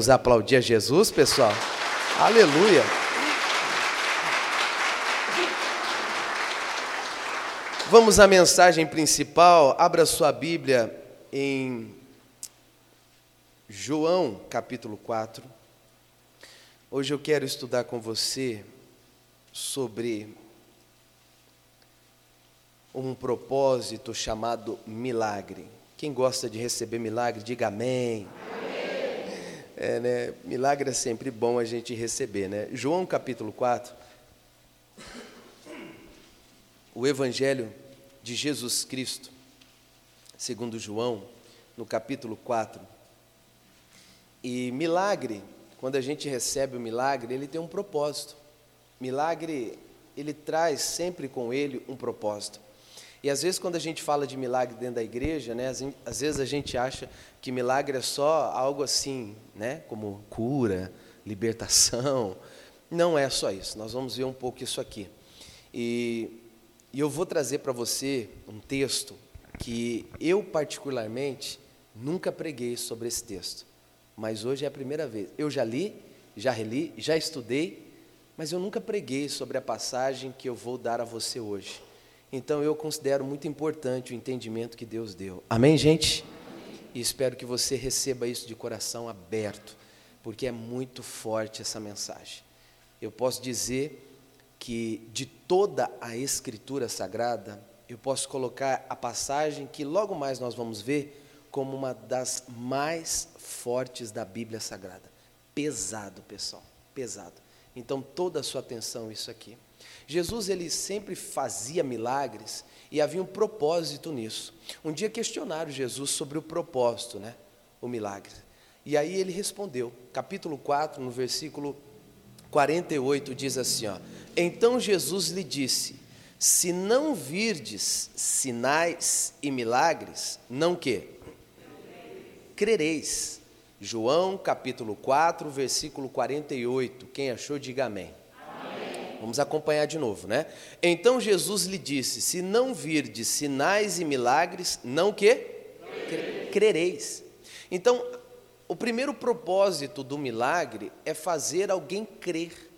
Vamos aplaudir a Jesus, pessoal? Aleluia! Vamos à mensagem principal. Abra sua Bíblia em João, capítulo 4. Hoje eu quero estudar com você sobre um propósito chamado milagre. Quem gosta de receber milagre, diga amém. É, né? Milagre é sempre bom a gente receber, né? João capítulo 4. O Evangelho de Jesus Cristo, segundo João, no capítulo 4. E milagre, quando a gente recebe o milagre, ele tem um propósito. Milagre, ele traz sempre com ele um propósito. E às vezes, quando a gente fala de milagre dentro da igreja, né, às vezes a gente acha que milagre é só algo assim, né, como cura, libertação. Não é só isso, nós vamos ver um pouco isso aqui. E, e eu vou trazer para você um texto que eu, particularmente, nunca preguei sobre esse texto, mas hoje é a primeira vez. Eu já li, já reli, já estudei, mas eu nunca preguei sobre a passagem que eu vou dar a você hoje. Então eu considero muito importante o entendimento que Deus deu. Amém, gente? E espero que você receba isso de coração aberto, porque é muito forte essa mensagem. Eu posso dizer que de toda a Escritura Sagrada, eu posso colocar a passagem que logo mais nós vamos ver como uma das mais fortes da Bíblia Sagrada. Pesado, pessoal, pesado. Então toda a sua atenção isso aqui. Jesus ele sempre fazia milagres e havia um propósito nisso. Um dia questionaram Jesus sobre o propósito, né? O milagre. E aí ele respondeu, capítulo 4, no versículo 48 diz assim, ó: Então Jesus lhe disse: Se não virdes sinais e milagres, não que crereis. João capítulo 4, versículo 48. Quem achou, diga amém. Vamos acompanhar de novo, né? Então Jesus lhe disse: Se não virdes sinais e milagres, não que? Crereis. Então, o primeiro propósito do milagre é fazer alguém crer.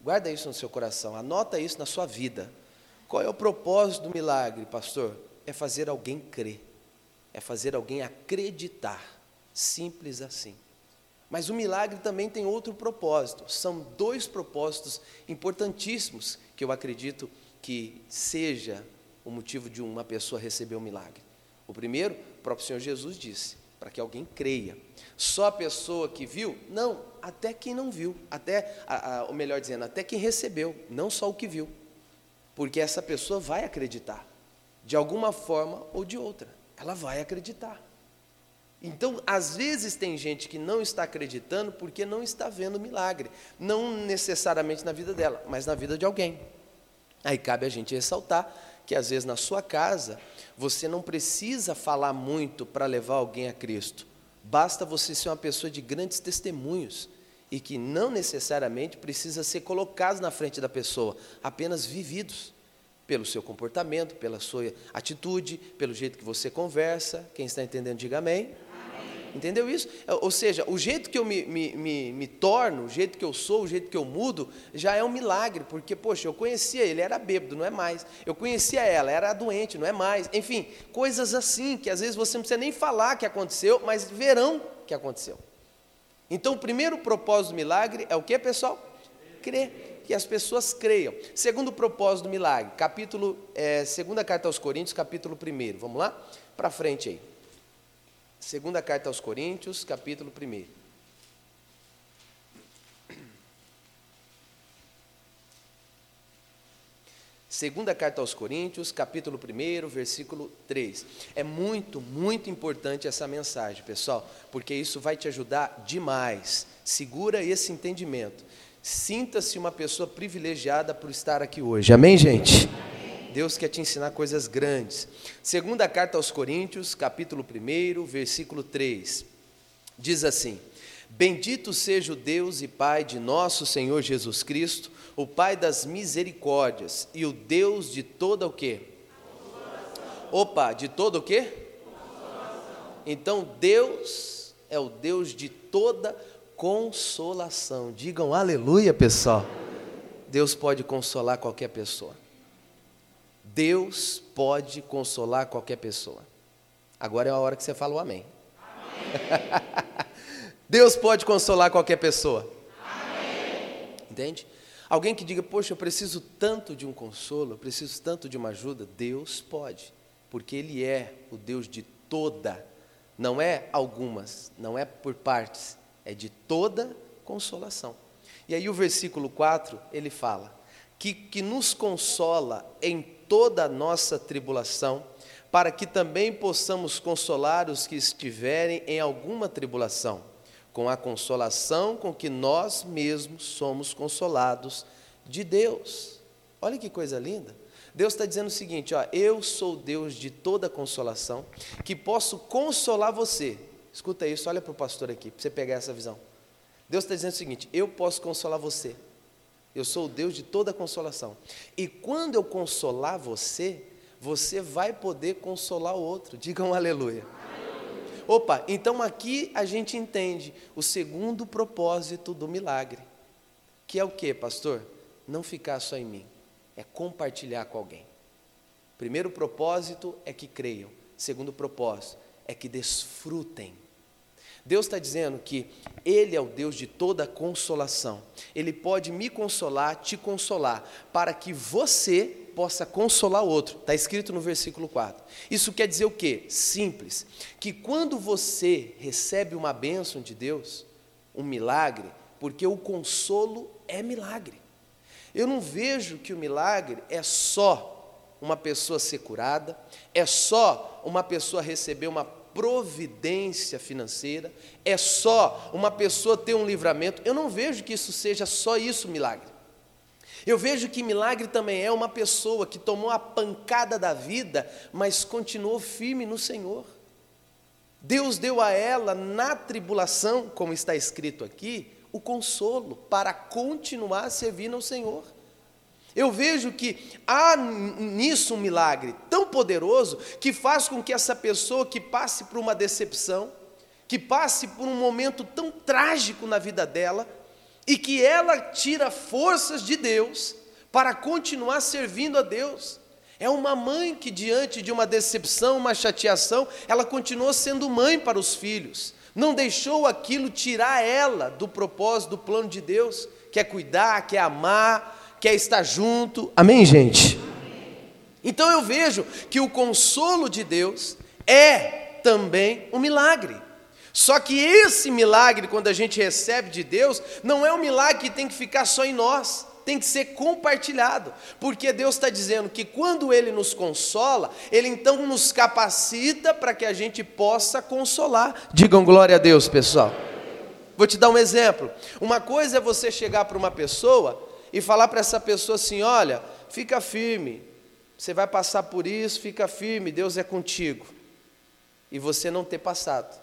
Guarda isso no seu coração, anota isso na sua vida. Qual é o propósito do milagre, pastor? É fazer alguém crer, é fazer alguém acreditar. Simples assim. Mas o milagre também tem outro propósito. São dois propósitos importantíssimos que eu acredito que seja o motivo de uma pessoa receber um milagre. O primeiro, o próprio Senhor Jesus disse, para que alguém creia. Só a pessoa que viu? Não, até quem não viu, até, a, a, ou melhor dizendo, até quem recebeu, não só o que viu. Porque essa pessoa vai acreditar, de alguma forma ou de outra, ela vai acreditar. Então, às vezes tem gente que não está acreditando porque não está vendo milagre, não necessariamente na vida dela, mas na vida de alguém. Aí cabe a gente ressaltar que às vezes na sua casa você não precisa falar muito para levar alguém a Cristo. Basta você ser uma pessoa de grandes testemunhos e que não necessariamente precisa ser colocados na frente da pessoa, apenas vividos pelo seu comportamento, pela sua atitude, pelo jeito que você conversa. Quem está entendendo, diga amém. Entendeu isso? Ou seja, o jeito que eu me, me, me, me, torno, o jeito que eu sou, o jeito que eu mudo, já é um milagre, porque, poxa, eu conhecia ele, era bêbado, não é mais. Eu conhecia ela, era doente, não é mais. Enfim, coisas assim, que às vezes você não precisa nem falar que aconteceu, mas verão que aconteceu. Então, o primeiro propósito do milagre é o que, pessoal? Crer. Que as pessoas creiam. Segundo propósito do milagre, capítulo, é, segunda carta aos Coríntios, capítulo 1. Vamos lá? Para frente aí. Segunda carta aos Coríntios, capítulo 1. Segunda carta aos Coríntios, capítulo 1, versículo 3. É muito, muito importante essa mensagem, pessoal, porque isso vai te ajudar demais. Segura esse entendimento. Sinta-se uma pessoa privilegiada por estar aqui hoje. Amém, gente? Deus quer te ensinar coisas grandes. Segunda carta aos Coríntios, capítulo 1, versículo 3. Diz assim: Bendito seja o Deus e Pai de nosso Senhor Jesus Cristo, o Pai das misericórdias e o Deus de toda o quê? Opa, de todo o quê? Então Deus é o Deus de toda consolação. Digam aleluia, pessoal. Deus pode consolar qualquer pessoa. Deus pode consolar qualquer pessoa. Agora é a hora que você fala o amém. amém. Deus pode consolar qualquer pessoa. Amém. Entende? Alguém que diga, poxa, eu preciso tanto de um consolo, eu preciso tanto de uma ajuda. Deus pode, porque Ele é o Deus de toda, não é algumas, não é por partes, é de toda consolação. E aí o versículo 4, ele fala, que, que nos consola em toda a nossa tribulação, para que também possamos consolar os que estiverem em alguma tribulação, com a consolação com que nós mesmos somos consolados de Deus. Olha que coisa linda. Deus está dizendo o seguinte: ó, eu sou Deus de toda consolação, que posso consolar você. Escuta isso, olha para o pastor aqui, para você pegar essa visão. Deus está dizendo o seguinte: eu posso consolar você. Eu sou o Deus de toda consolação. E quando eu consolar você, você vai poder consolar o outro. Digam um aleluia. aleluia. Opa, então aqui a gente entende o segundo propósito do milagre. Que é o que, pastor? Não ficar só em mim, é compartilhar com alguém. Primeiro propósito é que creiam. Segundo propósito é que desfrutem Deus está dizendo que Ele é o Deus de toda consolação. Ele pode me consolar, te consolar, para que você possa consolar o outro. Está escrito no versículo 4. Isso quer dizer o quê? Simples. Que quando você recebe uma bênção de Deus, um milagre, porque o consolo é milagre. Eu não vejo que o milagre é só uma pessoa ser curada, é só uma pessoa receber uma providência financeira, é só uma pessoa ter um livramento. Eu não vejo que isso seja só isso milagre. Eu vejo que milagre também é uma pessoa que tomou a pancada da vida, mas continuou firme no Senhor. Deus deu a ela, na tribulação, como está escrito aqui, o consolo para continuar servindo ao Senhor. Eu vejo que há nisso um milagre tão poderoso que faz com que essa pessoa que passe por uma decepção, que passe por um momento tão trágico na vida dela, e que ela tira forças de Deus para continuar servindo a Deus. É uma mãe que, diante de uma decepção, uma chateação, ela continuou sendo mãe para os filhos, não deixou aquilo tirar ela do propósito, do plano de Deus, que é cuidar, que é amar, quer estar junto. Amém, gente? Então eu vejo que o consolo de Deus é também um milagre. Só que esse milagre, quando a gente recebe de Deus, não é um milagre que tem que ficar só em nós, tem que ser compartilhado, porque Deus está dizendo que quando Ele nos consola, Ele então nos capacita para que a gente possa consolar. Digam glória a Deus, pessoal. Vou te dar um exemplo. Uma coisa é você chegar para uma pessoa e falar para essa pessoa assim: olha, fica firme, você vai passar por isso, fica firme, Deus é contigo. E você não ter passado.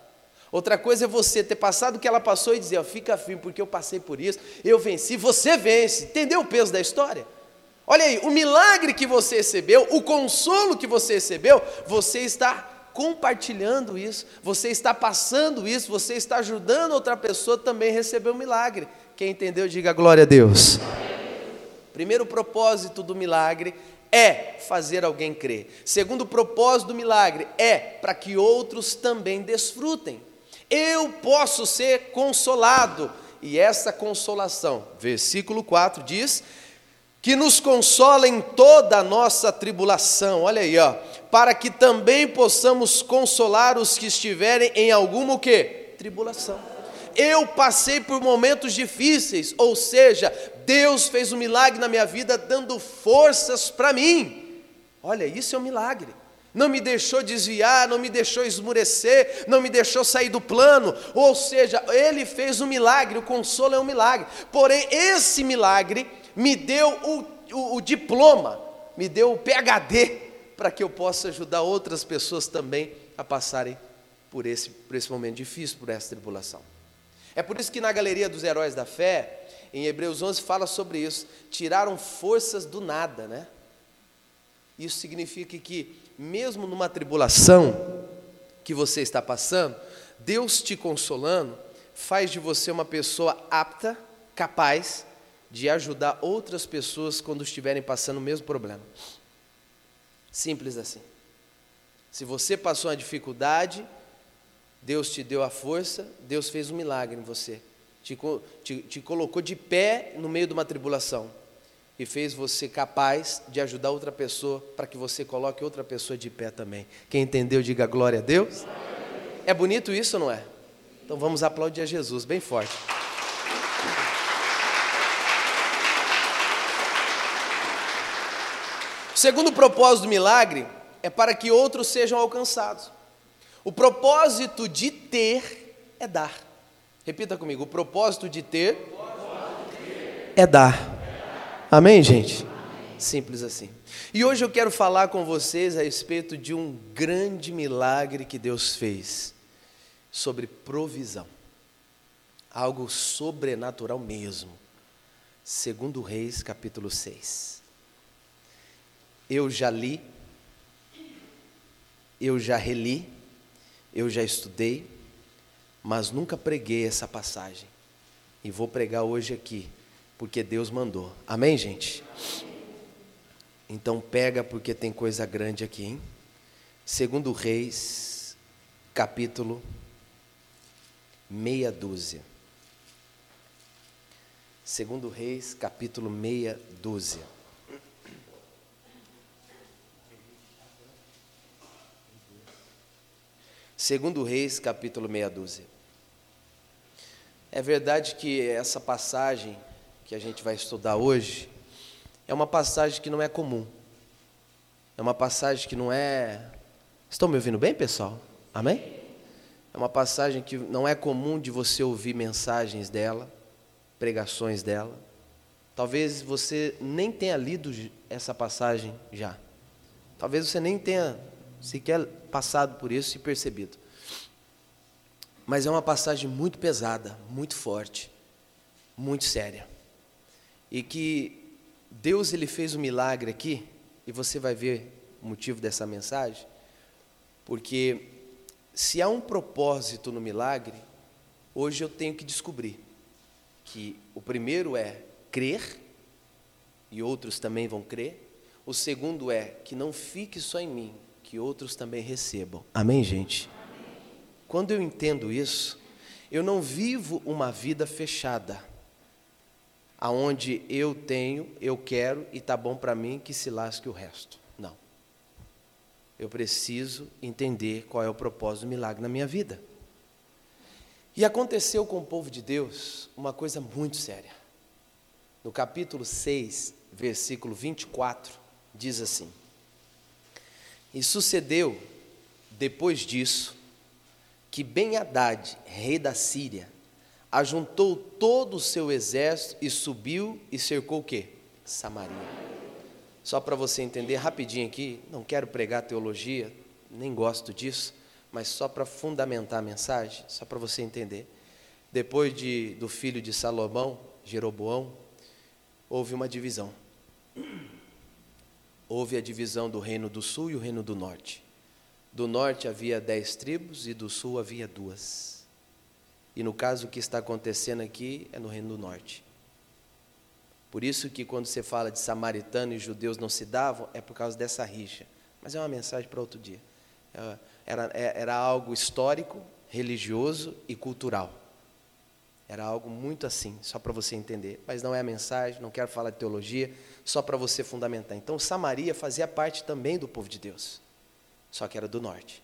Outra coisa é você ter passado o que ela passou e dizer: ó, fica firme, porque eu passei por isso, eu venci, você vence. Entendeu o peso da história? Olha aí, o milagre que você recebeu, o consolo que você recebeu, você está compartilhando isso, você está passando isso, você está ajudando outra pessoa também a receber o um milagre. Quem entendeu, diga glória a Deus. Primeiro propósito do milagre é fazer alguém crer. Segundo propósito do milagre é para que outros também desfrutem. Eu posso ser consolado, e essa consolação, versículo 4 diz: que nos consola em toda a nossa tribulação. Olha aí, ó, para que também possamos consolar os que estiverem em alguma o quê? Tribulação. Eu passei por momentos difíceis, ou seja, Deus fez um milagre na minha vida dando forças para mim. Olha, isso é um milagre. Não me deixou desviar, não me deixou esmurecer, não me deixou sair do plano. Ou seja, Ele fez um milagre, o consolo é um milagre. Porém, esse milagre me deu o, o, o diploma, me deu o PHD, para que eu possa ajudar outras pessoas também a passarem por esse, por esse momento difícil, por essa tribulação. É por isso que na galeria dos heróis da fé, em Hebreus 11 fala sobre isso. Tiraram forças do nada, né? Isso significa que, mesmo numa tribulação que você está passando, Deus te consolando faz de você uma pessoa apta, capaz de ajudar outras pessoas quando estiverem passando o mesmo problema. Simples assim. Se você passou uma dificuldade, Deus te deu a força, Deus fez um milagre em você. Te, te, te colocou de pé no meio de uma tribulação e fez você capaz de ajudar outra pessoa para que você coloque outra pessoa de pé também. Quem entendeu, diga glória a Deus. É bonito isso, não é? Então vamos aplaudir a Jesus bem forte. O segundo propósito do milagre é para que outros sejam alcançados. O propósito de ter é dar. Repita comigo: o propósito de ter é dar. Amém, gente? Simples assim. E hoje eu quero falar com vocês a respeito de um grande milagre que Deus fez sobre provisão. Algo sobrenatural mesmo. Segundo Reis, capítulo 6. Eu já li, eu já reli, eu já estudei, mas nunca preguei essa passagem. E vou pregar hoje aqui, porque Deus mandou. Amém, gente? Então pega porque tem coisa grande aqui, hein? Segundo Reis, capítulo meia dúzia. Segundo Reis, capítulo meia dúzia. Segundo Reis, capítulo meia dúzia. É verdade que essa passagem que a gente vai estudar hoje é uma passagem que não é comum. É uma passagem que não é. Estão me ouvindo bem, pessoal? Amém? É uma passagem que não é comum de você ouvir mensagens dela, pregações dela. Talvez você nem tenha lido essa passagem já. Talvez você nem tenha sequer passado por isso e percebido. Mas é uma passagem muito pesada, muito forte, muito séria. E que Deus ele fez um milagre aqui, e você vai ver o motivo dessa mensagem, porque se há um propósito no milagre, hoje eu tenho que descobrir que o primeiro é crer, e outros também vão crer. O segundo é que não fique só em mim, que outros também recebam. Amém, gente? Quando eu entendo isso, eu não vivo uma vida fechada, aonde eu tenho, eu quero e tá bom para mim que se lasque o resto eu preciso entender qual é o propósito do milagre na minha vida. E aconteceu com o povo de Deus uma coisa muito séria. No capítulo 6, versículo 24, diz assim: E sucedeu, depois disso, que Ben-Hadad, rei da Síria, ajuntou todo o seu exército e subiu e cercou o quê? Samaria. Só para você entender rapidinho aqui, não quero pregar teologia, nem gosto disso, mas só para fundamentar a mensagem, só para você entender. Depois de, do filho de Salomão, Jeroboão, houve uma divisão. Houve a divisão do reino do sul e o reino do norte. Do norte havia dez tribos e do sul havia duas. E no caso o que está acontecendo aqui é no reino do norte. Por isso que quando você fala de samaritano e judeus não se davam, é por causa dessa rixa. Mas é uma mensagem para outro dia. É, era, é, era algo histórico, religioso e cultural. Era algo muito assim, só para você entender. Mas não é a mensagem, não quero falar de teologia, só para você fundamentar. Então, Samaria fazia parte também do povo de Deus, só que era do norte.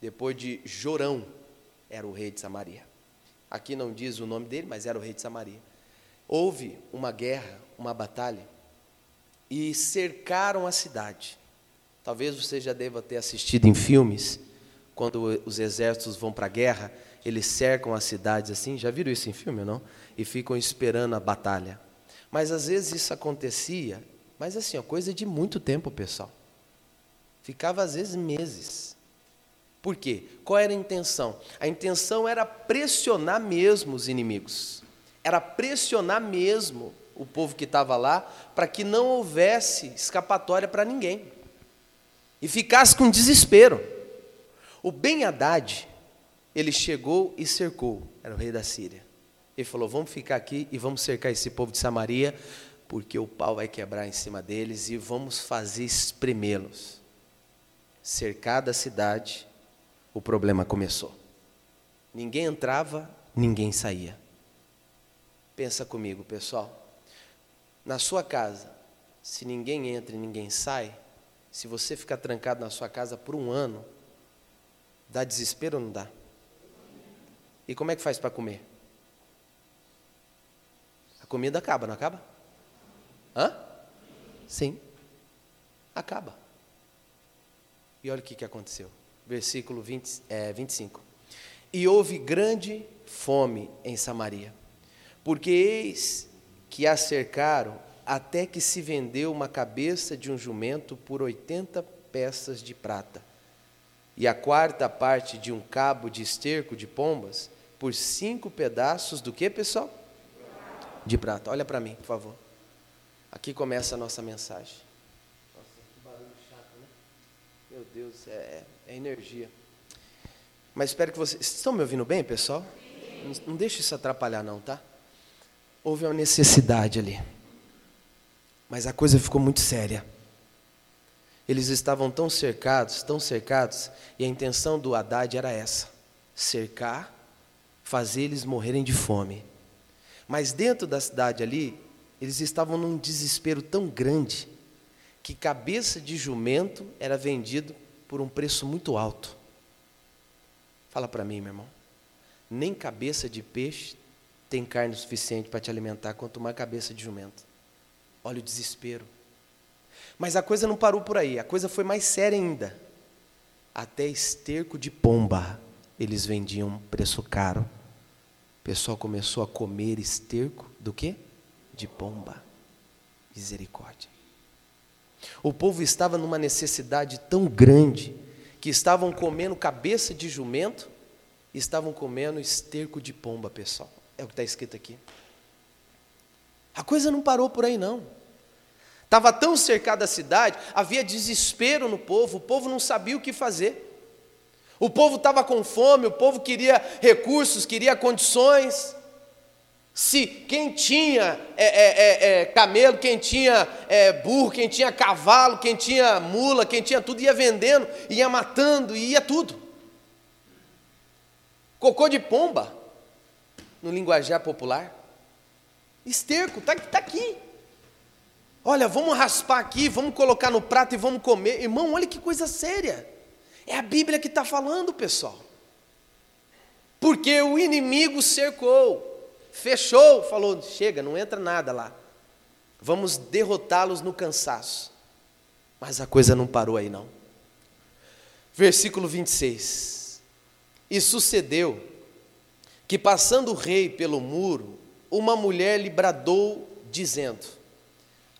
Depois de Jorão, era o rei de Samaria. Aqui não diz o nome dele, mas era o rei de Samaria houve uma guerra, uma batalha, e cercaram a cidade. Talvez você já deva ter assistido em filmes, quando os exércitos vão para a guerra, eles cercam as cidades assim. Já viram isso em filme não? E ficam esperando a batalha. Mas às vezes isso acontecia, mas assim, ó, coisa de muito tempo, pessoal. Ficava às vezes meses. Por quê? Qual era a intenção? A intenção era pressionar mesmo os inimigos era pressionar mesmo o povo que estava lá para que não houvesse escapatória para ninguém e ficasse com desespero. O Ben Haddad, ele chegou e cercou, era o rei da Síria. Ele falou: Vamos ficar aqui e vamos cercar esse povo de Samaria, porque o pau vai quebrar em cima deles e vamos fazer espremê-los. Cercada a cidade, o problema começou. Ninguém entrava, ninguém saía. Pensa comigo, pessoal. Na sua casa, se ninguém entra e ninguém sai, se você ficar trancado na sua casa por um ano, dá desespero ou não dá? E como é que faz para comer? A comida acaba, não acaba? Hã? Sim. Acaba. E olha o que, que aconteceu. Versículo 20, é, 25. E houve grande fome em Samaria, porque eis que a cercaram até que se vendeu uma cabeça de um jumento por 80 peças de prata, e a quarta parte de um cabo de esterco de pombas por cinco pedaços do que, pessoal? De prata. Olha para mim, por favor. Aqui começa a nossa mensagem. Nossa, que barulho chato, né? Meu Deus, é, é, é energia. Mas espero que vocês. Estão me ouvindo bem, pessoal? Não, não deixe isso atrapalhar, não, tá? Houve uma necessidade ali. Mas a coisa ficou muito séria. Eles estavam tão cercados, tão cercados, e a intenção do Haddad era essa: cercar, fazer eles morrerem de fome. Mas dentro da cidade ali, eles estavam num desespero tão grande que cabeça de jumento era vendido por um preço muito alto. Fala para mim, meu irmão. Nem cabeça de peixe tem carne suficiente para te alimentar, quanto mais cabeça de jumento. Olha o desespero. Mas a coisa não parou por aí, a coisa foi mais séria ainda. Até esterco de pomba eles vendiam preço caro. O pessoal começou a comer esterco do quê? De pomba. Misericórdia. O povo estava numa necessidade tão grande que estavam comendo cabeça de jumento estavam comendo esterco de pomba, pessoal. É o que está escrito aqui. A coisa não parou por aí, não. Estava tão cercada a cidade, havia desespero no povo, o povo não sabia o que fazer. O povo estava com fome, o povo queria recursos, queria condições. Se quem tinha é, é, é, é camelo, quem tinha é, burro, quem tinha cavalo, quem tinha mula, quem tinha tudo, ia vendendo, ia matando, ia tudo. Cocô de pomba, no linguajar popular. Esterco, está tá aqui. Olha, vamos raspar aqui, vamos colocar no prato e vamos comer. Irmão, olha que coisa séria. É a Bíblia que está falando, pessoal. Porque o inimigo cercou, fechou, falou: chega, não entra nada lá. Vamos derrotá-los no cansaço. Mas a coisa não parou aí, não. Versículo 26. E sucedeu que, passando o rei pelo muro, uma mulher lhe bradou, dizendo: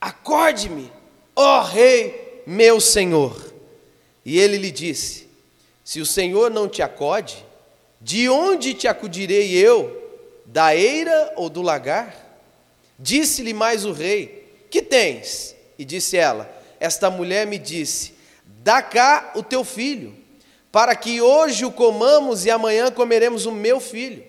Acorde-me, ó rei, meu senhor. E ele lhe disse: Se o senhor não te acode, de onde te acudirei eu? Da eira ou do lagar? Disse-lhe mais o rei: Que tens? E disse ela: Esta mulher me disse: Dá cá o teu filho, para que hoje o comamos e amanhã comeremos o meu filho.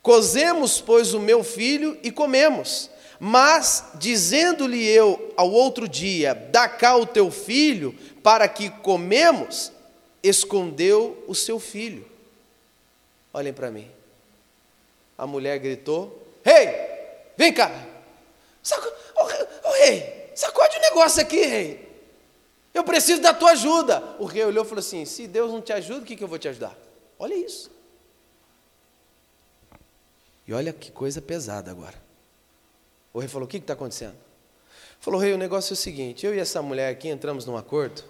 Cozemos, pois, o meu filho e comemos. Mas, dizendo-lhe eu ao outro dia: Dá cá o teu filho, para que comemos, escondeu o seu filho. Olhem para mim. A mulher gritou: Rei, hey, vem cá. Saco... Oh, oh, rei, sacode o um negócio aqui, rei. Eu preciso da tua ajuda. O rei olhou e falou assim: Se Deus não te ajuda, o que, que eu vou te ajudar? Olha isso. E olha que coisa pesada agora. O rei falou: O que está acontecendo? Falou: Rei, o negócio é o seguinte: eu e essa mulher aqui entramos num acordo.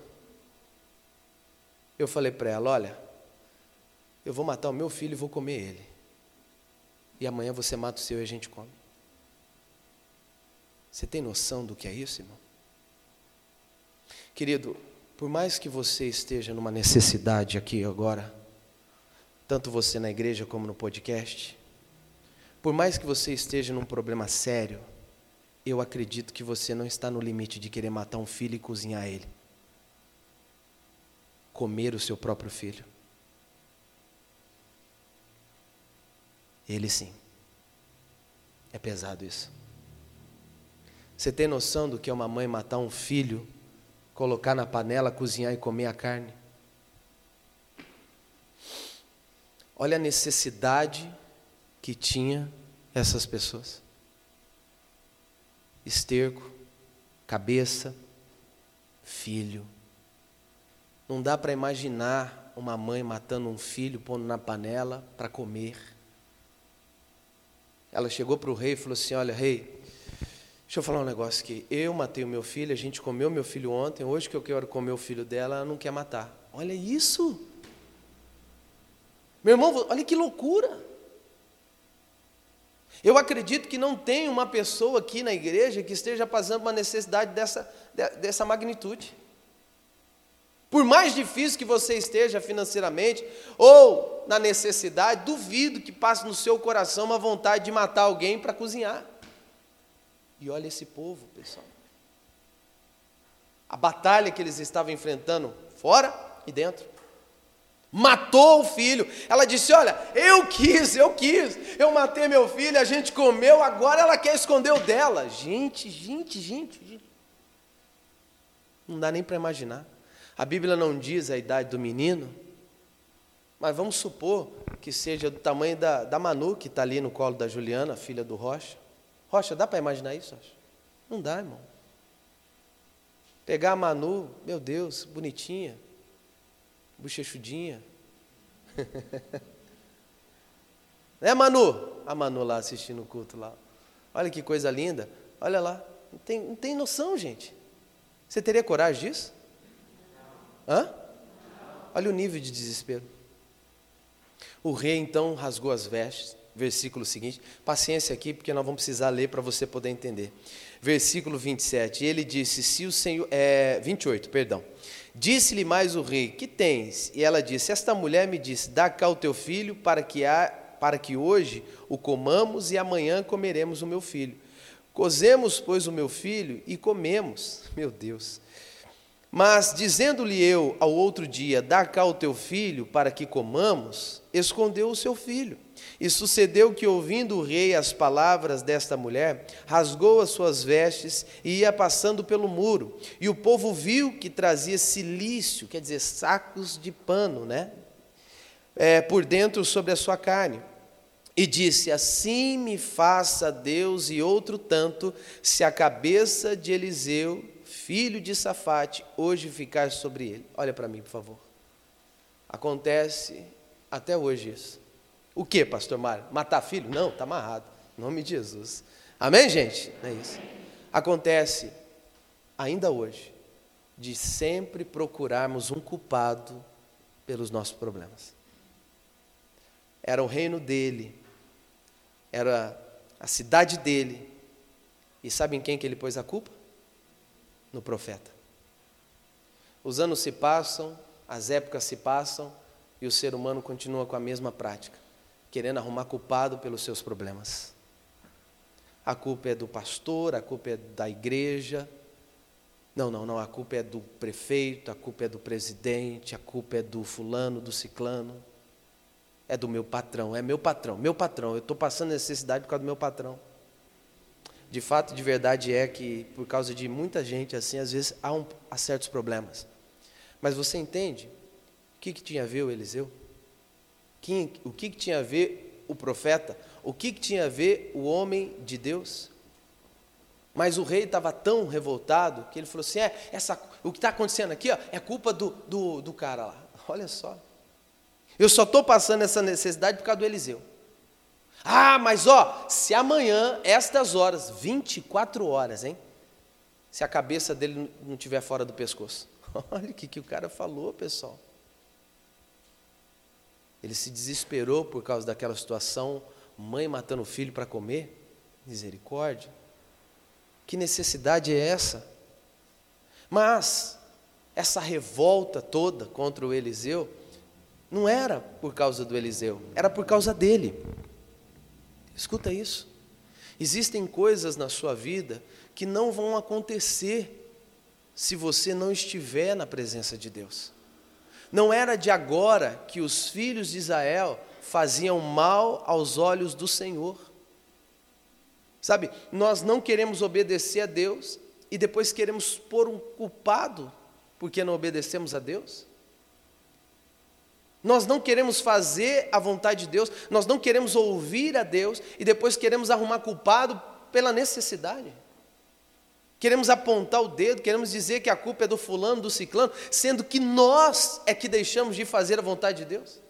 Eu falei para ela: Olha, eu vou matar o meu filho e vou comer ele. E amanhã você mata o seu e a gente come. Você tem noção do que é isso, irmão? Querido, por mais que você esteja numa necessidade aqui agora, tanto você na igreja como no podcast, por mais que você esteja num problema sério, eu acredito que você não está no limite de querer matar um filho e cozinhar ele. Comer o seu próprio filho. Ele sim. É pesado isso. Você tem noção do que é uma mãe matar um filho, colocar na panela, cozinhar e comer a carne? Olha a necessidade que tinha essas pessoas. Esterco, cabeça, filho. Não dá para imaginar uma mãe matando um filho, pondo na panela para comer. Ela chegou para o rei e falou assim: Olha, rei, deixa eu falar um negócio aqui. Eu matei o meu filho, a gente comeu meu filho ontem, hoje que eu quero comer o filho dela, ela não quer matar. Olha isso! Meu irmão, olha que loucura! Eu acredito que não tem uma pessoa aqui na igreja que esteja passando uma necessidade dessa, dessa magnitude. Por mais difícil que você esteja financeiramente, ou na necessidade, duvido que passe no seu coração uma vontade de matar alguém para cozinhar. E olha esse povo, pessoal. A batalha que eles estavam enfrentando fora e dentro. Matou o filho. Ela disse: Olha, eu quis, eu quis. Eu matei meu filho, a gente comeu, agora ela quer esconder o dela. Gente, gente, gente, gente. Não dá nem para imaginar. A Bíblia não diz a idade do menino, mas vamos supor que seja do tamanho da, da Manu, que está ali no colo da Juliana, filha do Rocha. Rocha, dá para imaginar isso? Rocha? Não dá, irmão. Pegar a Manu, meu Deus, bonitinha, bochechudinha. né, Manu? A Manu lá assistindo o culto lá. Olha que coisa linda. Olha lá. Não tem, não tem noção, gente. Você teria coragem disso? Hã? Olha o nível de desespero. O rei então rasgou as vestes. Versículo seguinte. Paciência aqui, porque nós vamos precisar ler para você poder entender. Versículo 27. Ele disse: Se o Senhor. É, 28, perdão. Disse-lhe mais o rei: Que tens? E ela disse: Esta mulher me disse: Dá cá o teu filho, para que, há, para que hoje o comamos e amanhã comeremos o meu filho. Cozemos, pois, o meu filho e comemos. Meu Deus. Mas, dizendo-lhe eu ao outro dia: Dá cá o teu filho, para que comamos, escondeu o seu filho. E sucedeu que, ouvindo o rei as palavras desta mulher, rasgou as suas vestes e ia passando pelo muro. E o povo viu que trazia silício, quer dizer, sacos de pano, né? É, por dentro sobre a sua carne. E disse: Assim me faça Deus e outro tanto, se a cabeça de Eliseu filho de Safate, hoje ficar sobre ele. Olha para mim, por favor. Acontece até hoje isso. O que, pastor Mário? Matar filho? Não, está amarrado. Em nome de Jesus. Amém, gente? É isso. Acontece ainda hoje de sempre procurarmos um culpado pelos nossos problemas. Era o reino dele, era a cidade dele. E sabem quem que ele pôs a culpa? No profeta. Os anos se passam, as épocas se passam e o ser humano continua com a mesma prática, querendo arrumar culpado pelos seus problemas. A culpa é do pastor, a culpa é da igreja. Não, não, não, a culpa é do prefeito, a culpa é do presidente, a culpa é do fulano, do ciclano. É do meu patrão, é meu patrão, meu patrão. Eu estou passando necessidade por causa do meu patrão de fato, de verdade é que, por causa de muita gente assim, às vezes há, um, há certos problemas. Mas você entende o que, que tinha a ver o Eliseu? Quem, o que, que tinha a ver o profeta? O que, que tinha a ver o homem de Deus? Mas o rei estava tão revoltado que ele falou assim: é, essa, o que está acontecendo aqui ó, é culpa do, do, do cara lá. Olha só. Eu só estou passando essa necessidade por causa do Eliseu. Ah, mas ó, se amanhã, estas horas, 24 horas, hein? Se a cabeça dele não estiver fora do pescoço. Olha o que, que o cara falou, pessoal. Ele se desesperou por causa daquela situação, mãe matando o filho para comer. Misericórdia. Que necessidade é essa? Mas essa revolta toda contra o Eliseu não era por causa do Eliseu, era por causa dele. Escuta isso. Existem coisas na sua vida que não vão acontecer se você não estiver na presença de Deus. Não era de agora que os filhos de Israel faziam mal aos olhos do Senhor. Sabe, nós não queremos obedecer a Deus e depois queremos pôr um culpado porque não obedecemos a Deus. Nós não queremos fazer a vontade de Deus, nós não queremos ouvir a Deus e depois queremos arrumar culpado pela necessidade. Queremos apontar o dedo, queremos dizer que a culpa é do fulano, do ciclano, sendo que nós é que deixamos de fazer a vontade de Deus.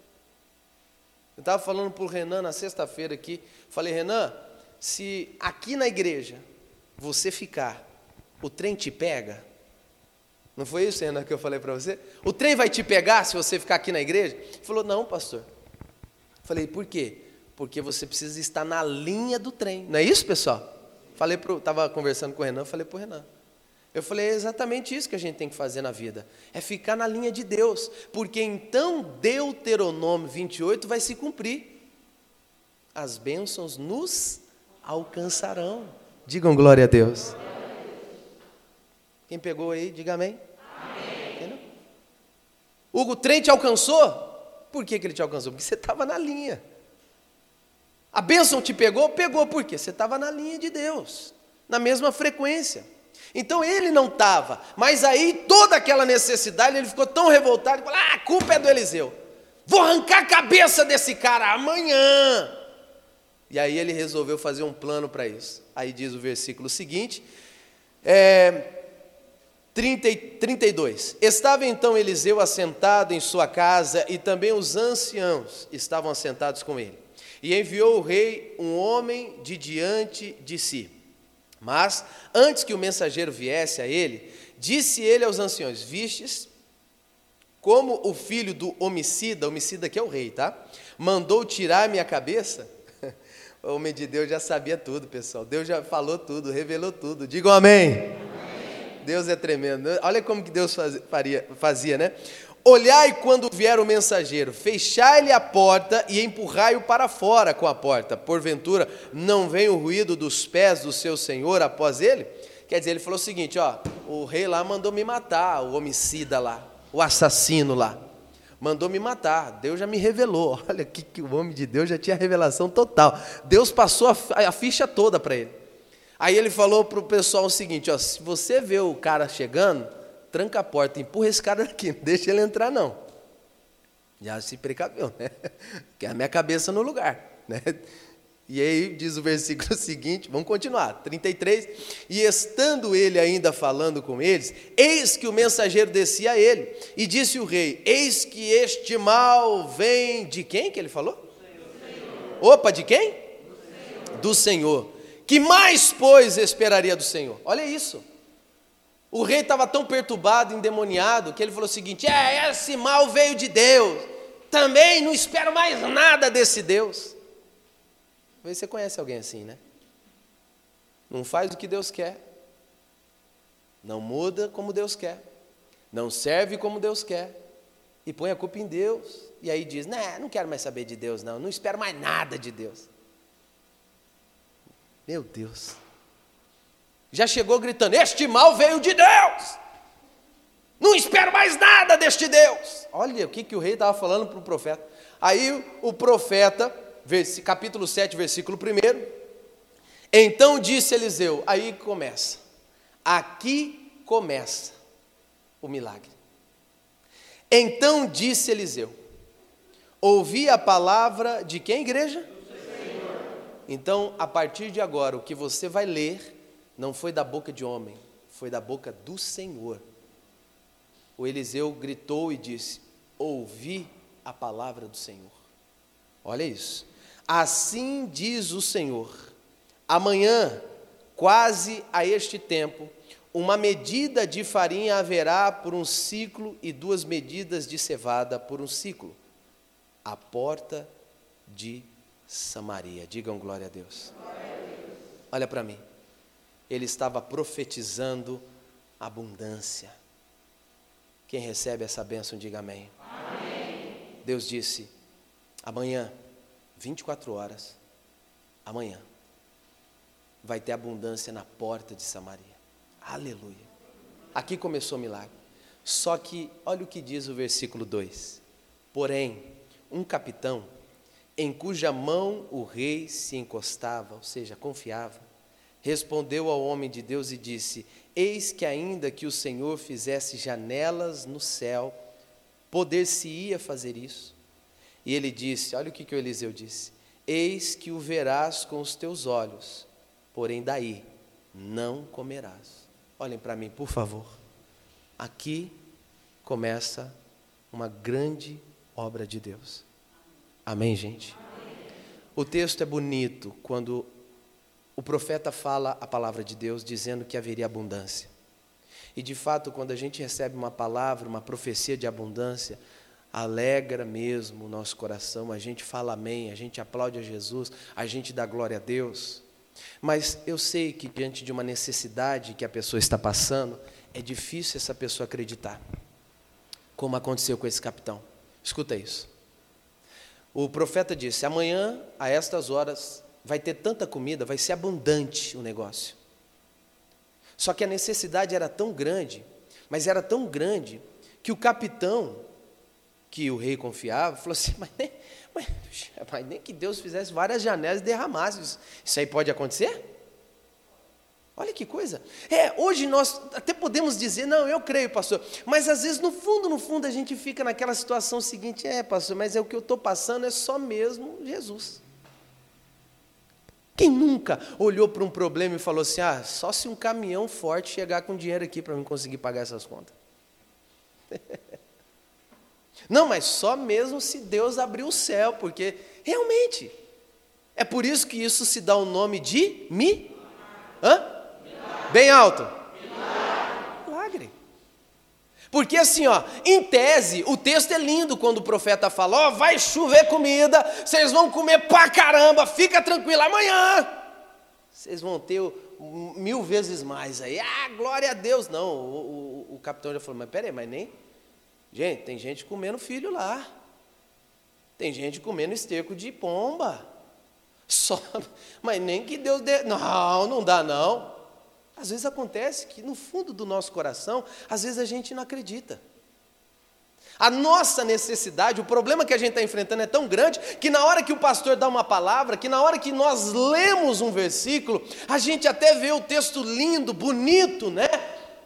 Eu estava falando para o Renan na sexta-feira aqui, falei, Renan, se aqui na igreja você ficar, o trem te pega. Não foi isso, Renan, que eu falei para você? O trem vai te pegar se você ficar aqui na igreja? Ele falou, não, pastor. Falei, por quê? Porque você precisa estar na linha do trem. Não é isso, pessoal? Falei pro, estava conversando com o Renan, falei para o Renan. Eu falei, é exatamente isso que a gente tem que fazer na vida, é ficar na linha de Deus, porque então Deuteronômio 28 vai se cumprir. As bênçãos nos alcançarão. Digam glória a Deus. Quem pegou aí, diga amém. amém. Hugo, trem te alcançou? Por que, que ele te alcançou? Porque você estava na linha. A bênção te pegou? Pegou, por quê? Você estava na linha de Deus, na mesma frequência. Então ele não estava, mas aí toda aquela necessidade, ele ficou tão revoltado, falou, ah, a culpa é do Eliseu. Vou arrancar a cabeça desse cara amanhã. E aí ele resolveu fazer um plano para isso. Aí diz o versículo seguinte, é, 30, 32. Estava então Eliseu assentado em sua casa e também os anciãos estavam assentados com ele. E enviou o rei um homem de diante de si. Mas, antes que o mensageiro viesse a ele, disse ele aos anciões: Vistes como o filho do homicida, homicida que é o rei, tá? Mandou tirar minha cabeça? O homem de Deus já sabia tudo, pessoal. Deus já falou tudo, revelou tudo. Digam amém. Deus é tremendo. Olha como que Deus fazia, fazia né? Olhai quando vier o mensageiro, fechai-lhe a porta e empurrai-o para fora com a porta. Porventura, não vem o ruído dos pés do seu senhor após ele? Quer dizer, ele falou o seguinte: ó, o rei lá mandou me matar, o homicida lá, o assassino lá, mandou me matar. Deus já me revelou. Olha que, que o homem de Deus já tinha revelação total. Deus passou a, a ficha toda para ele. Aí ele falou para o pessoal o seguinte: ó, se você vê o cara chegando, tranca a porta, empurra esse cara daqui, não deixa ele entrar não. Já se precaveu, né? Que é a minha cabeça no lugar, né? E aí diz o versículo seguinte, vamos continuar, 33. E estando ele ainda falando com eles, eis que o mensageiro descia a ele, e disse o rei: Eis que este mal vem de quem que ele falou? Opa, de quem? Do Senhor. do Senhor. Que mais, pois, esperaria do Senhor? Olha isso. O rei estava tão perturbado, endemoniado, que ele falou o seguinte: é, esse mal veio de Deus. Também não espero mais nada desse Deus. Você conhece alguém assim, né? Não faz o que Deus quer, não muda como Deus quer, não serve como Deus quer, e põe a culpa em Deus, e aí diz: né, não quero mais saber de Deus, não, não espero mais nada de Deus. Meu Deus já chegou gritando: Este mal veio de Deus. Não espero mais nada deste Deus. Olha o que, que o rei estava falando para o profeta. Aí o profeta, capítulo 7, versículo 1. Então disse Eliseu, aí começa. Aqui começa o milagre. Então disse Eliseu: Ouvi a palavra de quem, igreja? Então, a partir de agora, o que você vai ler não foi da boca de homem, foi da boca do Senhor. O Eliseu gritou e disse: Ouvi a palavra do Senhor. Olha isso. Assim diz o Senhor: amanhã, quase a este tempo, uma medida de farinha haverá por um ciclo e duas medidas de cevada por um ciclo. A porta de Samaria. Digam glória a Deus. Glória a Deus. Olha para mim ele estava profetizando abundância. Quem recebe essa bênção, diga amém. amém. Deus disse: amanhã, 24 horas, amanhã, vai ter abundância na porta de Samaria. Aleluia. Aqui começou o milagre. Só que, olha o que diz o versículo 2: Porém, um capitão em cuja mão o rei se encostava, ou seja, confiava, respondeu ao homem de Deus e disse: Eis que, ainda que o Senhor fizesse janelas no céu, poder-se-ia fazer isso? E ele disse: Olha o que, que o Eliseu disse: Eis que o verás com os teus olhos, porém daí não comerás. Olhem para mim, por favor. Aqui começa uma grande obra de Deus. Amém, gente? O texto é bonito quando o profeta fala a palavra de Deus dizendo que haveria abundância. E de fato, quando a gente recebe uma palavra, uma profecia de abundância, alegra mesmo o nosso coração, a gente fala amém, a gente aplaude a Jesus, a gente dá glória a Deus. Mas eu sei que diante de uma necessidade que a pessoa está passando, é difícil essa pessoa acreditar, como aconteceu com esse capitão. Escuta isso. O profeta disse: amanhã, a estas horas, vai ter tanta comida, vai ser abundante o negócio. Só que a necessidade era tão grande, mas era tão grande, que o capitão, que o rei confiava, falou assim: mas nem, mas, mas nem que Deus fizesse várias janelas e derramasse. Isso, isso aí pode acontecer? Olha que coisa. É, hoje nós até podemos dizer, não, eu creio, pastor, mas às vezes no fundo, no fundo, a gente fica naquela situação seguinte, é, pastor, mas é o que eu estou passando é só mesmo Jesus. Quem nunca olhou para um problema e falou assim, ah, só se um caminhão forte chegar com dinheiro aqui para mim conseguir pagar essas contas. Não, mas só mesmo se Deus abrir o céu, porque realmente é por isso que isso se dá o nome de mi. Hã? Bem alto. Milagre. Porque assim, ó, em tese, o texto é lindo quando o profeta fala: ó, vai chover comida, vocês vão comer pra caramba, fica tranquilo, amanhã vocês vão ter mil vezes mais aí. Ah, glória a Deus. Não, o, o, o capitão já falou: mas peraí, mas nem. Gente, tem gente comendo filho lá. Tem gente comendo esterco de pomba. Só, mas nem que Deus dê. Não, não dá não. Às vezes acontece que no fundo do nosso coração, às vezes a gente não acredita. A nossa necessidade, o problema que a gente está enfrentando é tão grande que na hora que o pastor dá uma palavra, que na hora que nós lemos um versículo, a gente até vê o texto lindo, bonito, né?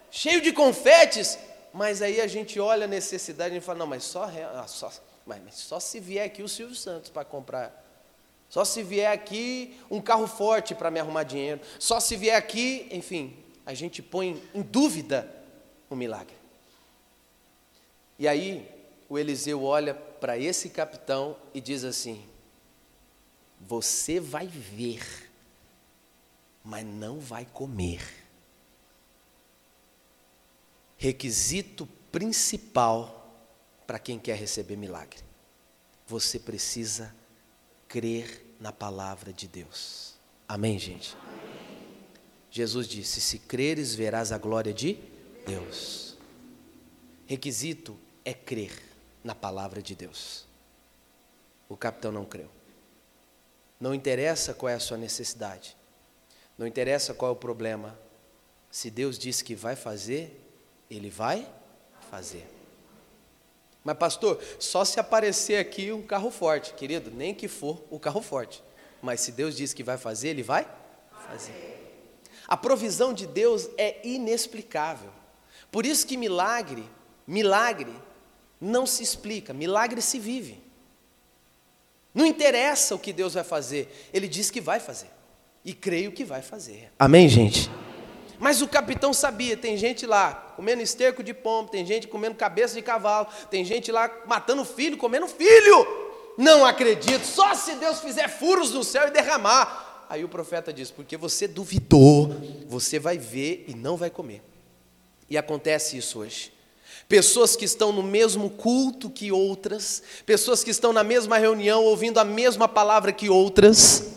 Cheio de confetes, mas aí a gente olha a necessidade e fala, não, mas só, ah, só, mas só se vier aqui o Silvio Santos para comprar só se vier aqui um carro forte para me arrumar dinheiro. Só se vier aqui, enfim, a gente põe em dúvida o milagre. E aí, o Eliseu olha para esse capitão e diz assim: Você vai ver, mas não vai comer. Requisito principal para quem quer receber milagre: você precisa crer na palavra de Deus. Amém, gente? Amém. Jesus disse: Se creres, verás a glória de Deus. Requisito é crer na palavra de Deus. O capitão não creu. Não interessa qual é a sua necessidade, não interessa qual é o problema. Se Deus disse que vai fazer, Ele vai fazer. Mas, pastor, só se aparecer aqui um carro forte, querido, nem que for o carro forte. Mas se Deus diz que vai fazer, Ele vai fazer. A provisão de Deus é inexplicável. Por isso que milagre, milagre, não se explica, milagre se vive. Não interessa o que Deus vai fazer, Ele diz que vai fazer. E creio que vai fazer. Amém, gente? Mas o capitão sabia, tem gente lá comendo esterco de pombo, tem gente comendo cabeça de cavalo, tem gente lá matando filho, comendo filho. Não acredito, só se Deus fizer furos no céu e derramar. Aí o profeta diz: porque você duvidou, você vai ver e não vai comer. E acontece isso hoje. Pessoas que estão no mesmo culto que outras, pessoas que estão na mesma reunião ouvindo a mesma palavra que outras,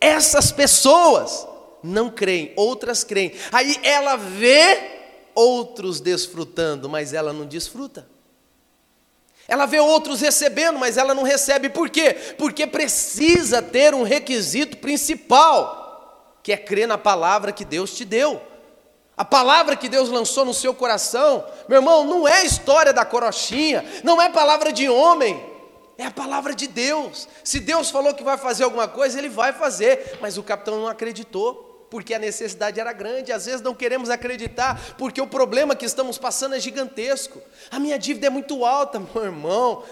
essas pessoas não creem, outras creem. Aí ela vê outros desfrutando, mas ela não desfruta. Ela vê outros recebendo, mas ela não recebe. Por quê? Porque precisa ter um requisito principal, que é crer na palavra que Deus te deu. A palavra que Deus lançou no seu coração, meu irmão, não é história da corochinha, não é palavra de homem, É a palavra de Deus. Se Deus falou que vai fazer alguma coisa, ele vai fazer. Mas o capitão não acreditou, porque a necessidade era grande. Às vezes não queremos acreditar, porque o problema que estamos passando é gigantesco. A minha dívida é muito alta, meu irmão.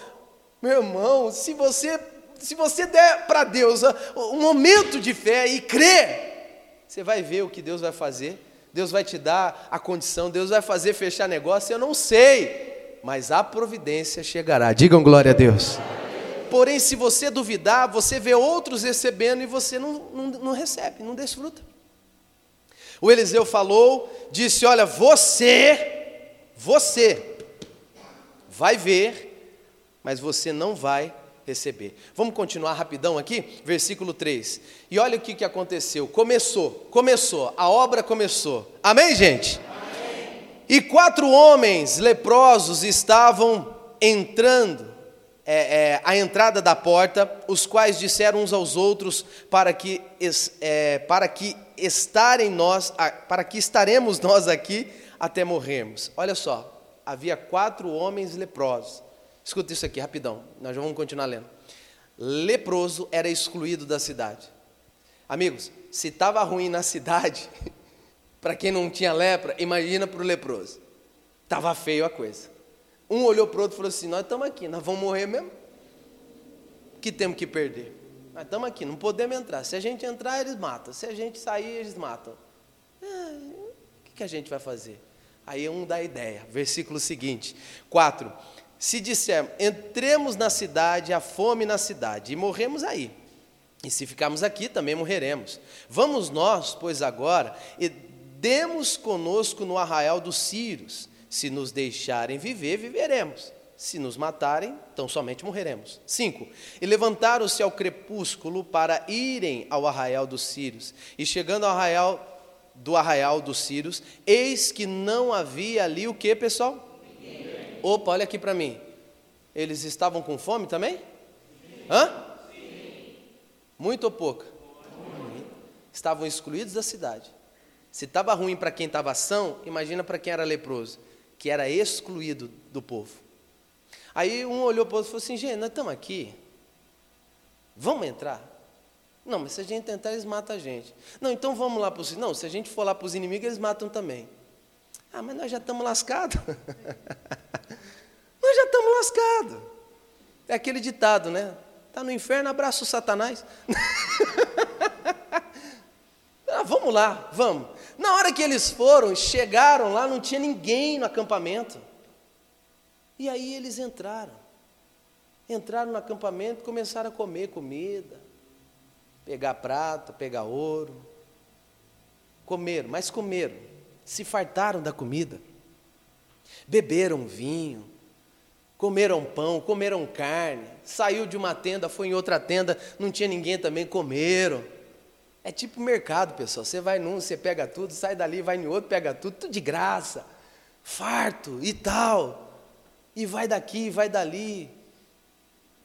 Meu irmão, se você se você der para Deus um momento de fé e crer, você vai ver o que Deus vai fazer. Deus vai te dar a condição, Deus vai fazer fechar negócio, eu não sei, mas a providência chegará. Digam glória a Deus. Porém, se você duvidar, você vê outros recebendo e você não, não, não recebe, não desfruta. O Eliseu falou, disse: Olha, você, você vai ver, mas você não vai receber. Vamos continuar rapidão aqui? Versículo 3. E olha o que, que aconteceu. Começou, começou, a obra começou. Amém, gente? E quatro homens leprosos estavam entrando é, é, à entrada da porta, os quais disseram uns aos outros para que, é, para que estarem nós, para que estaremos nós aqui até morrermos. Olha só, havia quatro homens leprosos. Escuta isso aqui, rapidão. Nós já vamos continuar lendo. Leproso era excluído da cidade. Amigos, se estava ruim na cidade, para quem não tinha lepra, imagina para o leproso. Estava feio a coisa. Um olhou para o outro e falou assim: Nós estamos aqui, nós vamos morrer mesmo. que temos que perder? Nós estamos aqui, não podemos entrar. Se a gente entrar, eles matam. Se a gente sair, eles matam. É, o que, a gente vai fazer? Aí um dá ideia. Versículo seguinte: 4 se dissermos, entremos na cidade, há fome na cidade, e morremos aí. E se ficarmos aqui, também morreremos. Vamos nós, pois agora, e demos conosco no arraial dos Círios. Se nos deixarem viver, viveremos. Se nos matarem, então somente morreremos. 5. E levantaram-se ao crepúsculo para irem ao arraial dos Círios. E chegando ao arraial do arraial dos Círios, eis que não havia ali o que, pessoal? Opa, olha aqui para mim. Eles estavam com fome também? Sim. Hã? Sim. Muito ou pouca? Estavam excluídos da cidade. Se estava ruim para quem estava ação, imagina para quem era leproso, que era excluído do povo. Aí um olhou para o outro e falou assim: gente, nós estamos aqui, vamos entrar? Não, mas se a gente tentar, eles matam a gente. Não, então vamos lá para os. Não, se a gente for lá para os inimigos, eles matam também. Ah, mas nós já estamos lascados. nós já estamos lascados. É aquele ditado, né? Está no inferno, abraça o Satanás. ah, vamos lá, vamos. Na hora que eles foram, chegaram lá, não tinha ninguém no acampamento. E aí eles entraram. Entraram no acampamento e começaram a comer comida, pegar prata, pegar ouro. Comeram, mas comeram se fartaram da comida, beberam vinho, comeram pão, comeram carne, saiu de uma tenda, foi em outra tenda, não tinha ninguém também, comeram. É tipo mercado, pessoal. Você vai num, você pega tudo, sai dali, vai em outro, pega tudo, tudo de graça, farto e tal. E vai daqui, vai dali.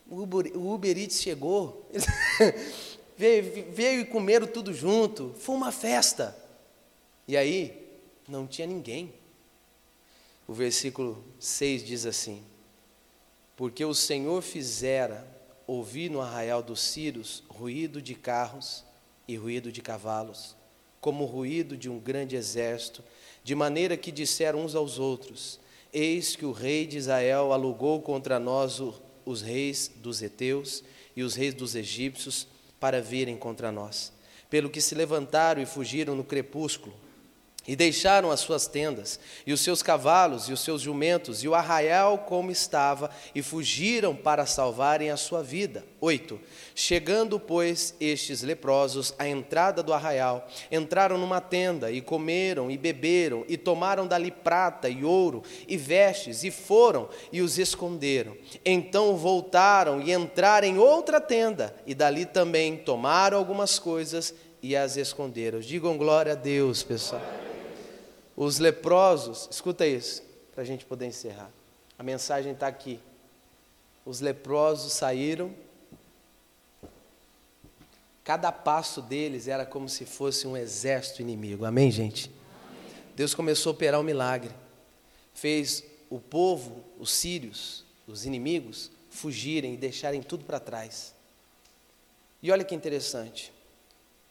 O Uber, o Uber Eats chegou, veio, veio e comeram tudo junto. Foi uma festa. E aí, não tinha ninguém. O versículo 6 diz assim: Porque o Senhor fizera ouvir no arraial dos Círios ruído de carros e ruído de cavalos, como o ruído de um grande exército, de maneira que disseram uns aos outros: Eis que o rei de Israel alugou contra nós os reis dos heteus e os reis dos egípcios para virem contra nós. Pelo que se levantaram e fugiram no crepúsculo, e deixaram as suas tendas, e os seus cavalos, e os seus jumentos, e o arraial como estava, e fugiram para salvarem a sua vida. 8. Chegando, pois, estes leprosos à entrada do arraial, entraram numa tenda, e comeram, e beberam, e tomaram dali prata e ouro, e vestes, e foram, e os esconderam. Então voltaram e entraram em outra tenda, e dali também tomaram algumas coisas, e as esconderam. Digam glória a Deus, pessoal. Os leprosos, escuta isso, para a gente poder encerrar. A mensagem está aqui. Os leprosos saíram, cada passo deles era como se fosse um exército inimigo. Amém, gente? Deus começou a operar um milagre. Fez o povo, os sírios, os inimigos, fugirem e deixarem tudo para trás. E olha que interessante.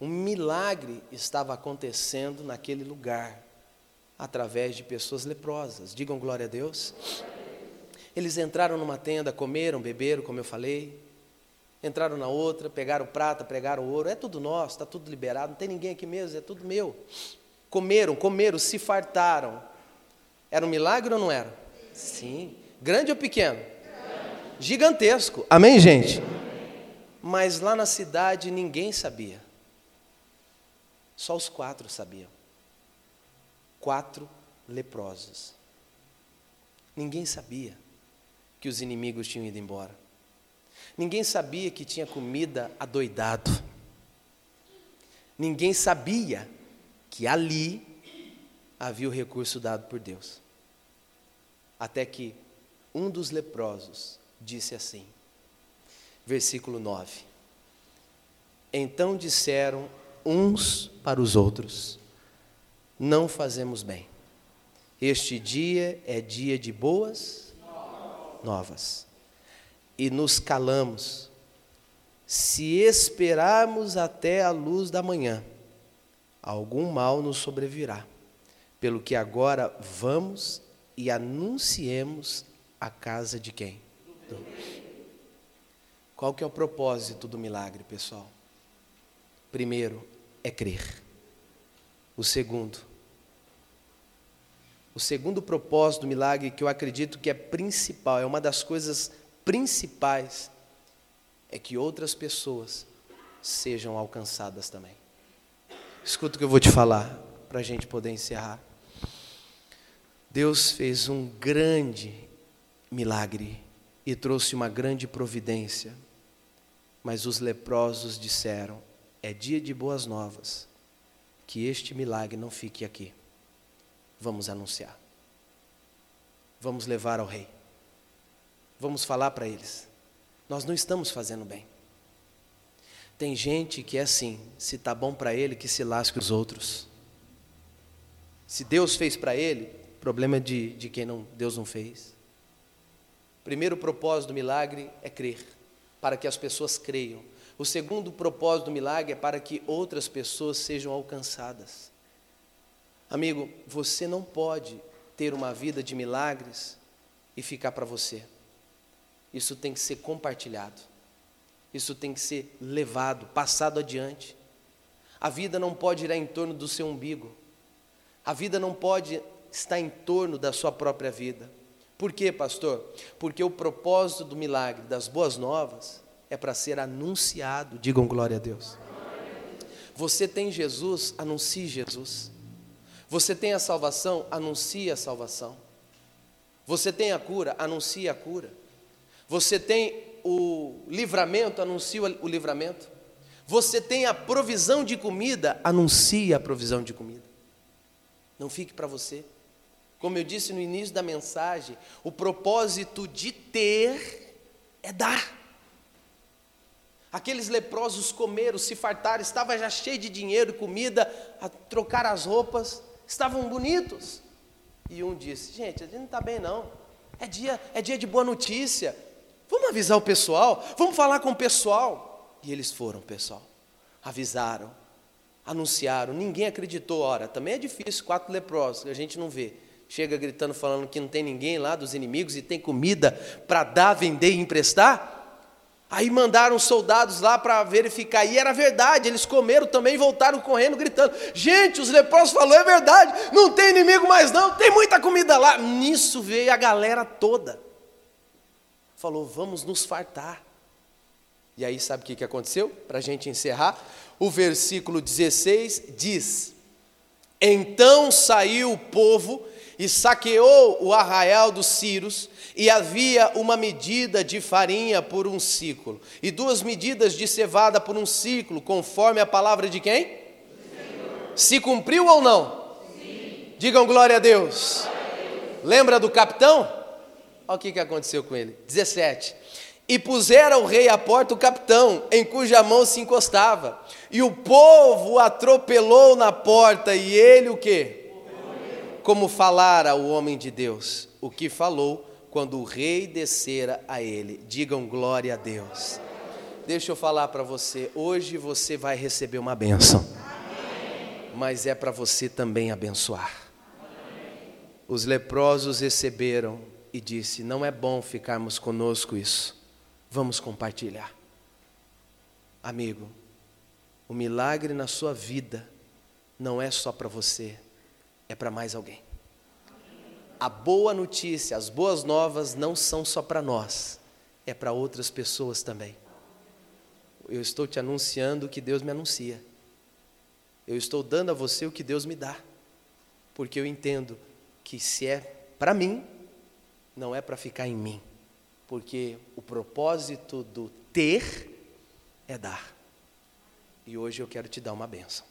Um milagre estava acontecendo naquele lugar, através de pessoas leprosas. Digam glória a Deus. Eles entraram numa tenda, comeram, beberam, como eu falei. Entraram na outra, pegaram prata, pegaram ouro. É tudo nosso, está tudo liberado, não tem ninguém aqui mesmo, é tudo meu. Comeram, comeram, se fartaram. Era um milagre ou não era? Sim. Grande ou pequeno? Gigantesco. Amém, gente? Mas lá na cidade ninguém sabia. Só os quatro sabiam. Quatro leprosos. Ninguém sabia que os inimigos tinham ido embora. Ninguém sabia que tinha comida adoidado. Ninguém sabia que ali havia o recurso dado por Deus. Até que um dos leprosos disse assim, versículo 9: Então disseram uns para os outros: Não fazemos bem. Este dia é dia de boas novas. E nos calamos. Se esperarmos até a luz da manhã, algum mal nos sobrevirá. Pelo que agora vamos e anunciemos a casa de quem? Do... Qual que é o propósito do milagre, pessoal? Primeiro, é crer. O segundo, o segundo propósito do milagre, que eu acredito que é principal, é uma das coisas principais, é que outras pessoas sejam alcançadas também. Escuta o que eu vou te falar, para a gente poder encerrar. Deus fez um grande milagre e trouxe uma grande providência, mas os leprosos disseram: é dia de boas novas, que este milagre não fique aqui. Vamos anunciar. Vamos levar ao rei. Vamos falar para eles. Nós não estamos fazendo bem. Tem gente que é assim, se tá bom para ele, que se lasque os outros. Se Deus fez para ele, problema de, de quem não, Deus não fez. Primeiro propósito do milagre é crer, para que as pessoas creiam. O segundo propósito do milagre é para que outras pessoas sejam alcançadas. Amigo, você não pode ter uma vida de milagres e ficar para você. Isso tem que ser compartilhado. Isso tem que ser levado, passado adiante. A vida não pode ir em torno do seu umbigo. A vida não pode estar em torno da sua própria vida. Por quê, pastor? Porque o propósito do milagre, das boas novas, é para ser anunciado. Digam glória a Deus. Você tem Jesus, anuncie Jesus. Você tem a salvação, anuncie a salvação. Você tem a cura, anuncie a cura. Você tem o livramento, anuncie o livramento. Você tem a provisão de comida, anuncie a provisão de comida. Não fique para você. Como eu disse no início da mensagem, o propósito de ter é dar. Aqueles leprosos comeram, se fartaram, estava já cheio de dinheiro, comida, a trocar as roupas, estavam bonitos. E um disse: Gente, a gente não está bem, não. É dia, é dia de boa notícia. Vamos avisar o pessoal, vamos falar com o pessoal. E eles foram, pessoal. Avisaram, anunciaram, ninguém acreditou. Ora, também é difícil, quatro leprosos, a gente não vê. Chega gritando, falando que não tem ninguém lá dos inimigos e tem comida para dar, vender e emprestar. Aí mandaram soldados lá para verificar, e era verdade, eles comeram também e voltaram correndo, gritando: Gente, os leprosos falou, é verdade, não tem inimigo mais não, tem muita comida lá. Nisso veio a galera toda. Falou: Vamos nos fartar. E aí, sabe o que aconteceu? Para a gente encerrar, o versículo 16 diz: Então saiu o povo e saqueou o arraial dos Círios, e havia uma medida de farinha por um ciclo, e duas medidas de cevada por um ciclo, conforme a palavra de quem? Se cumpriu ou não? Sim. Digam glória a Deus. Glória a Deus. Lembra do capitão? Olha o que, aconteceu com ele. 17. E pusera o rei à porta o capitão, em cuja mão se encostava. E o povo atropelou na porta, e ele o quê? Como falara o homem de Deus, o que falou quando o rei descera a ele. Digam glória a Deus. Deixa eu falar para você, hoje você vai receber uma bênção, mas é para você também abençoar. Os leprosos receberam e disse: Não é bom ficarmos conosco isso, vamos compartilhar. Amigo, o milagre na sua vida não é só para você, é para mais alguém. A boa notícia, as boas novas não são só para nós, é para outras pessoas também. Eu estou te anunciando o que Deus me anuncia. Eu estou dando a você o que Deus me dá, porque eu entendo que se é para mim, não é para ficar em mim, porque o propósito do ter é dar. E hoje eu quero te dar uma bênção.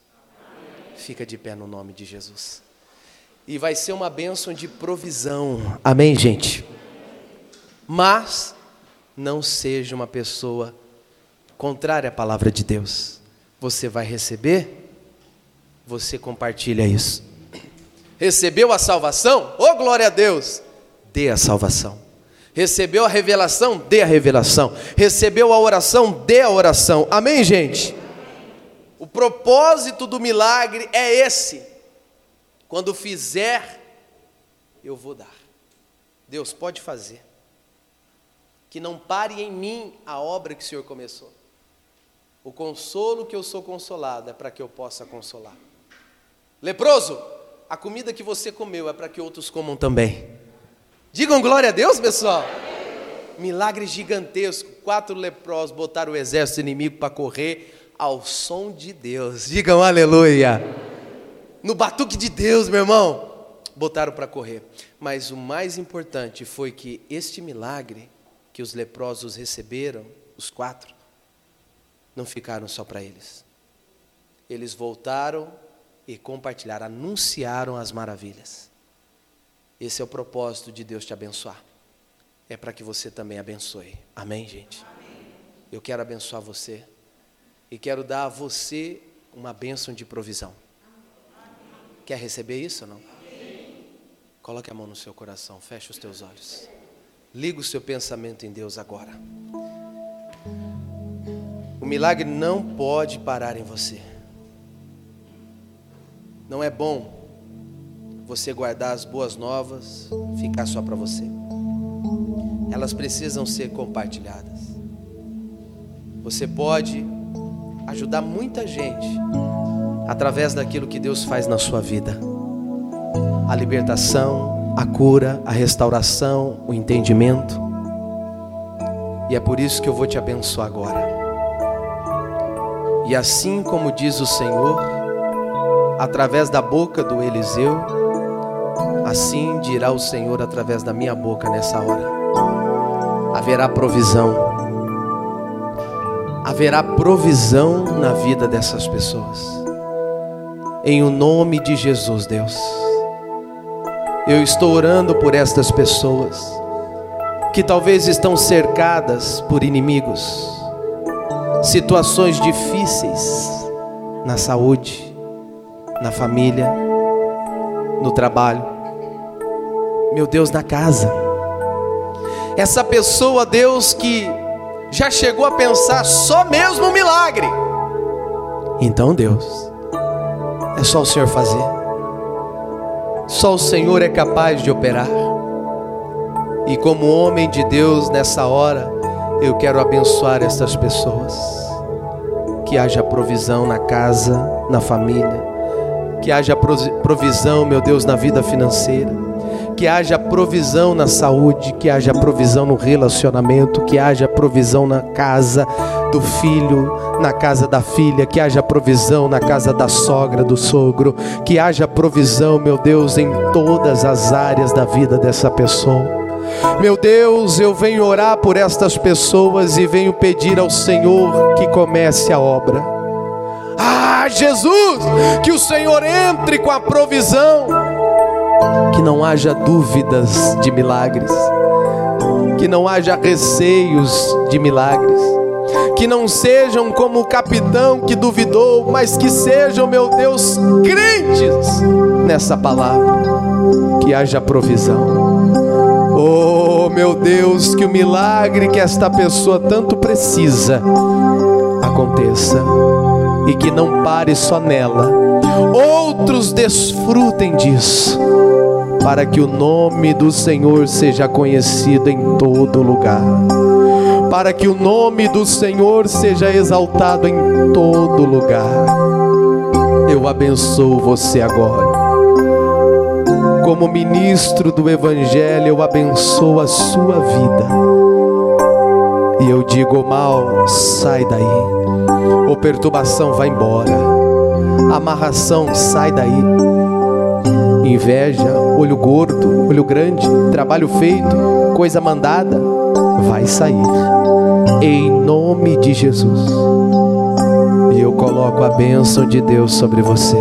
Fica de pé no nome de Jesus. E vai ser uma bênção de provisão. Amém, gente? Mas não seja uma pessoa contrária à palavra de Deus. Você vai receber, você compartilha isso. Recebeu a salvação? Oh, glória a Deus! Dê a salvação. Recebeu a revelação? Dê a revelação. Recebeu a oração? Dê a oração. Amém, gente? O propósito do milagre é esse. Quando fizer, eu vou dar. Deus pode fazer. Que não pare em mim a obra que o Senhor começou. O consolo que eu sou consolado é para que eu possa consolar. Leproso, a comida que você comeu é para que outros comam também. Digam glória a Deus, pessoal. Milagre gigantesco. Quatro leprosos botaram o exército inimigo para correr ao som de Deus. Digam aleluia. No batuque de Deus, meu irmão. Botaram para correr. Mas o mais importante foi que este milagre que os leprosos receberam, os quatro, não ficaram só para eles. Eles voltaram e compartilharam, anunciaram as maravilhas. Esse é o propósito de Deus te abençoar. É para que você também abençoe. Amém, gente? Amém. Eu quero abençoar você e quero dar a você uma bênção de provisão. Quer receber isso ou não? Coloque a mão no seu coração, feche os teus olhos. Liga o seu pensamento em Deus agora. O milagre não pode parar em você. Não é bom você guardar as boas novas, ficar só para você. Elas precisam ser compartilhadas. Você pode ajudar muita gente através daquilo que Deus faz na sua vida. A libertação, a cura, a restauração, o entendimento. E é por isso que eu vou te abençoar agora. E assim como diz o Senhor, através da boca do Eliseu, assim dirá o Senhor através da minha boca nessa hora. Haverá provisão haverá provisão na vida dessas pessoas. Em o nome de Jesus, Deus. Eu estou orando por estas pessoas que talvez estão cercadas por inimigos, situações difíceis na saúde, na família, no trabalho. Meu Deus, na casa. Essa pessoa, Deus, que já chegou a pensar só mesmo um milagre. Então, Deus, é só o Senhor fazer. Só o Senhor é capaz de operar. E como homem de Deus nessa hora, eu quero abençoar essas pessoas. Que haja provisão na casa, na família. Que haja provisão, meu Deus, na vida financeira que haja provisão na saúde, que haja provisão no relacionamento, que haja provisão na casa do filho, na casa da filha, que haja provisão na casa da sogra, do sogro, que haja provisão, meu Deus, em todas as áreas da vida dessa pessoa. Meu Deus, eu venho orar por estas pessoas e venho pedir ao Senhor que comece a obra. Ah, Jesus, que o Senhor entre com a provisão que não haja dúvidas de milagres, que não haja receios de milagres, que não sejam como o capitão que duvidou, mas que sejam, meu Deus, crentes nessa palavra, que haja provisão. Oh, meu Deus, que o milagre que esta pessoa tanto precisa aconteça e que não pare só nela. Outros desfrutem disso, para que o nome do Senhor seja conhecido em todo lugar. Para que o nome do Senhor seja exaltado em todo lugar. Eu abençoo você agora. Como ministro do Evangelho, eu abençoo a sua vida. E eu digo: mal, sai daí ou perturbação, vai embora. Amarração, sai daí. Inveja, olho gordo, olho grande, trabalho feito, coisa mandada, vai sair. Em nome de Jesus. E eu coloco a bênção de Deus sobre você.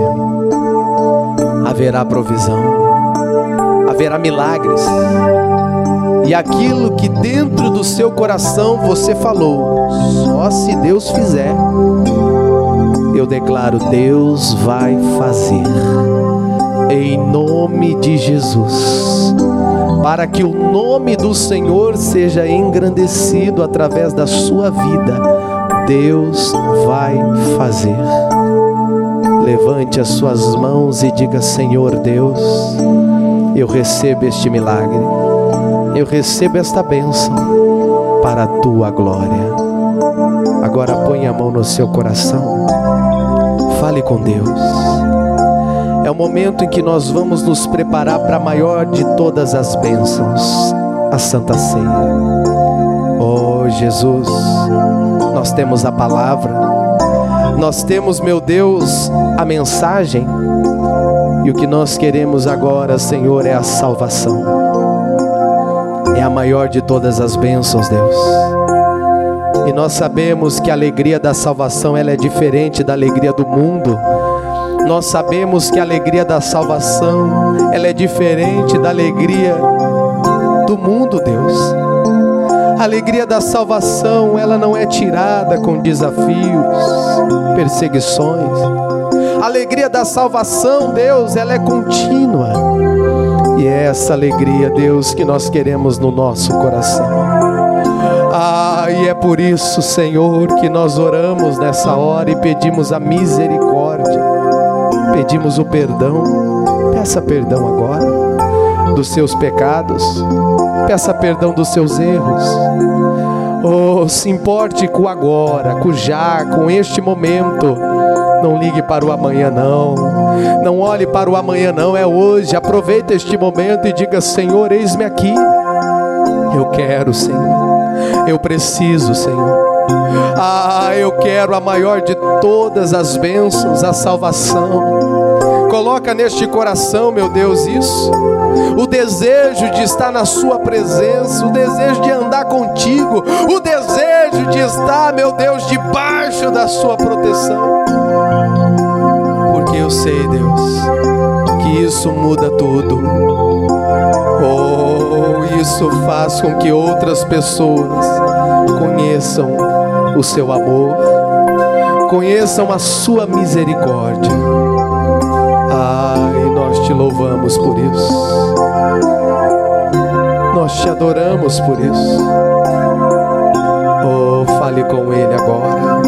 Haverá provisão, haverá milagres e aquilo que dentro do seu coração você falou, só se Deus fizer, eu declaro: Deus vai fazer, em nome de Jesus, para que o nome do Senhor seja engrandecido através da sua vida, Deus vai fazer. Levante as suas mãos e diga: Senhor Deus, eu recebo este milagre eu recebo esta bênção para a tua glória. Agora põe a mão no seu coração, fale com Deus. É o momento em que nós vamos nos preparar para a maior de todas as bênçãos, a Santa Ceia. Oh Jesus, nós temos a palavra, nós temos, meu Deus, a mensagem, e o que nós queremos agora, Senhor, é a salvação é a maior de todas as bênçãos, Deus. E nós sabemos que a alegria da salvação ela é diferente da alegria do mundo. Nós sabemos que a alegria da salvação ela é diferente da alegria do mundo, Deus. A alegria da salvação ela não é tirada com desafios, perseguições. A alegria da salvação, Deus, ela é contínua. E é essa alegria, Deus, que nós queremos no nosso coração. Ah, e é por isso, Senhor, que nós oramos nessa hora e pedimos a misericórdia, pedimos o perdão. Peça perdão agora dos seus pecados, peça perdão dos seus erros. Oh, se importe com agora, com já, com este momento não ligue para o amanhã, não. Não olhe para o amanhã, não. É hoje. Aproveita este momento e diga: Senhor, eis-me aqui. Eu quero, Senhor. Eu preciso, Senhor. Ah, eu quero a maior de todas as bênçãos, a salvação. Coloca neste coração, meu Deus, isso. O desejo de estar na Sua presença, o desejo de andar contigo, o desejo de estar, meu Deus, debaixo da Sua proteção eu sei, Deus, que isso muda tudo. Oh, isso faz com que outras pessoas conheçam o seu amor, conheçam a sua misericórdia. Ai, nós te louvamos por isso. Nós te adoramos por isso. Oh, fale com Ele agora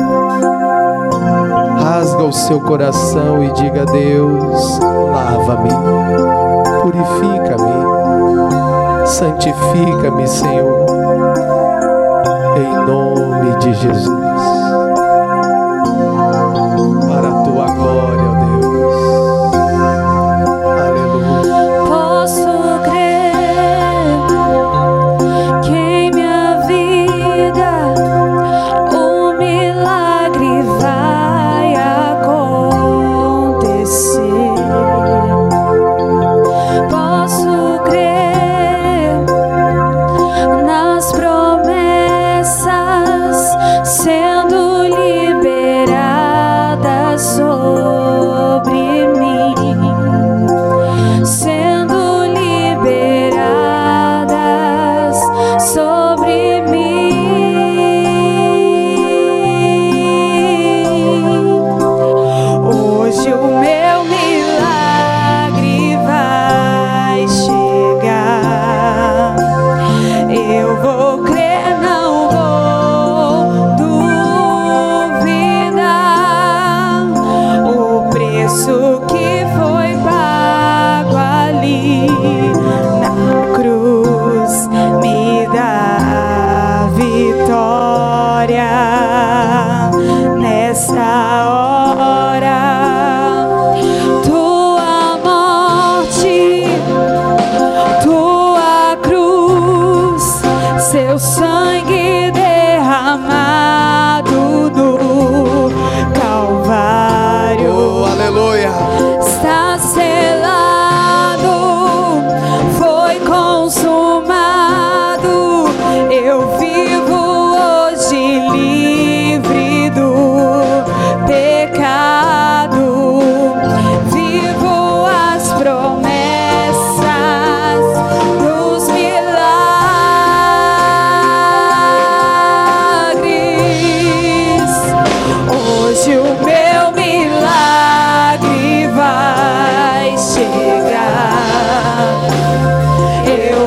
rasga o seu coração e diga Deus: lava-me, purifica-me, santifica-me, Senhor, em nome de Jesus. sendo liberada. Sou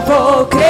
diga.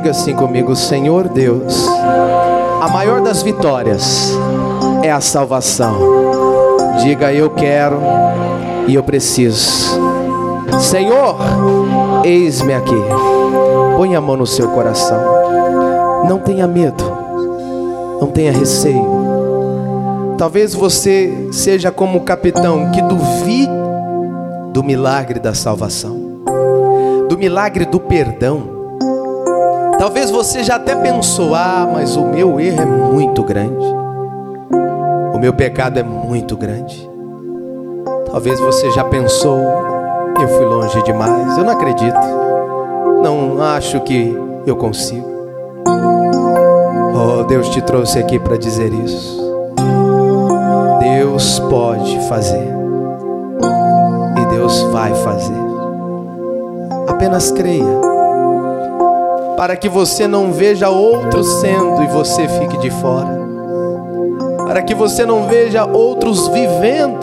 Diga assim comigo, Senhor Deus, a maior das vitórias é a salvação. Diga eu quero e eu preciso. Senhor, eis-me aqui. Põe a mão no seu coração. Não tenha medo. Não tenha receio. Talvez você seja como o capitão que duvide do milagre da salvação, do milagre do perdão Talvez você já até pensou: ah, mas o meu erro é muito grande, o meu pecado é muito grande. Talvez você já pensou: eu fui longe demais, eu não acredito, não acho que eu consigo. Oh, Deus te trouxe aqui para dizer isso. Deus pode fazer, e Deus vai fazer. Apenas creia para que você não veja outros sendo e você fique de fora, para que você não veja outros vivendo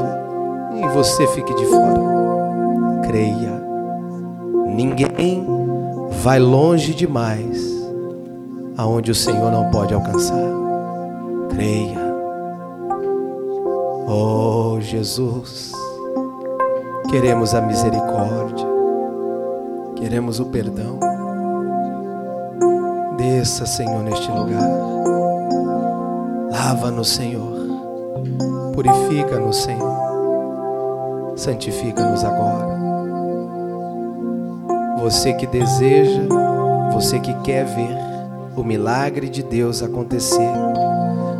e você fique de fora. Creia, ninguém vai longe demais aonde o Senhor não pode alcançar. Creia. Oh Jesus, queremos a misericórdia, queremos o perdão. Desça, Senhor, neste lugar. Lava-nos, Senhor. Purifica-nos, Senhor. Santifica-nos agora. Você que deseja, você que quer ver o milagre de Deus acontecer,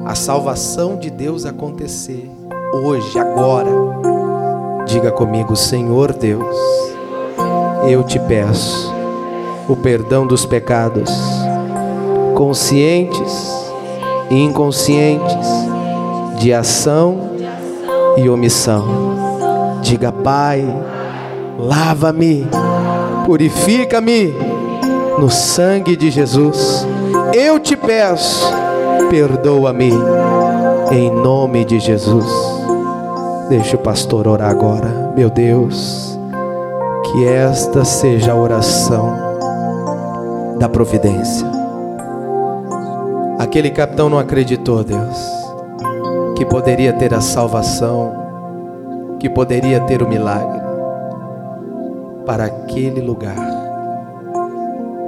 a salvação de Deus acontecer, hoje, agora, diga comigo, Senhor Deus, eu te peço o perdão dos pecados conscientes e inconscientes, de ação e omissão. Diga, Pai, lava-me, purifica-me no sangue de Jesus. Eu te peço, perdoa-me em nome de Jesus. Deixa o pastor orar agora, meu Deus, que esta seja a oração da providência. Aquele capitão não acreditou, Deus, que poderia ter a salvação, que poderia ter o milagre para aquele lugar.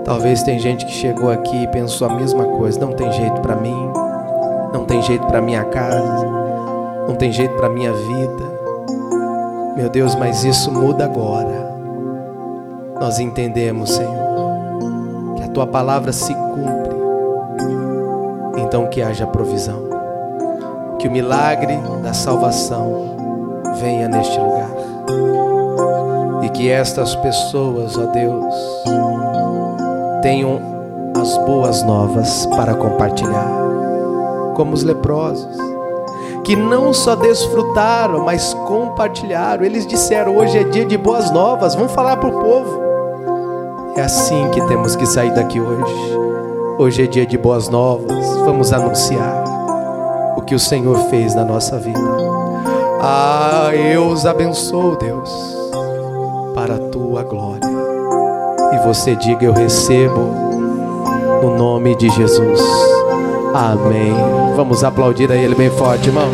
Talvez tem gente que chegou aqui e pensou a mesma coisa, não tem jeito para mim, não tem jeito para minha casa, não tem jeito para minha vida. Meu Deus, mas isso muda agora. Nós entendemos, Senhor, que a tua palavra se cumpre então que haja provisão. Que o milagre da salvação venha neste lugar. E que estas pessoas, ó Deus, tenham as boas novas para compartilhar, como os leprosos, que não só desfrutaram, mas compartilharam. Eles disseram: hoje é dia de boas novas, vamos falar para o povo. É assim que temos que sair daqui hoje. Hoje é dia de boas novas, vamos anunciar o que o Senhor fez na nossa vida. Ah, eu os abençoo, Deus, para a tua glória. E você diga: Eu recebo no nome de Jesus. Amém. Vamos aplaudir a Ele bem forte, irmão.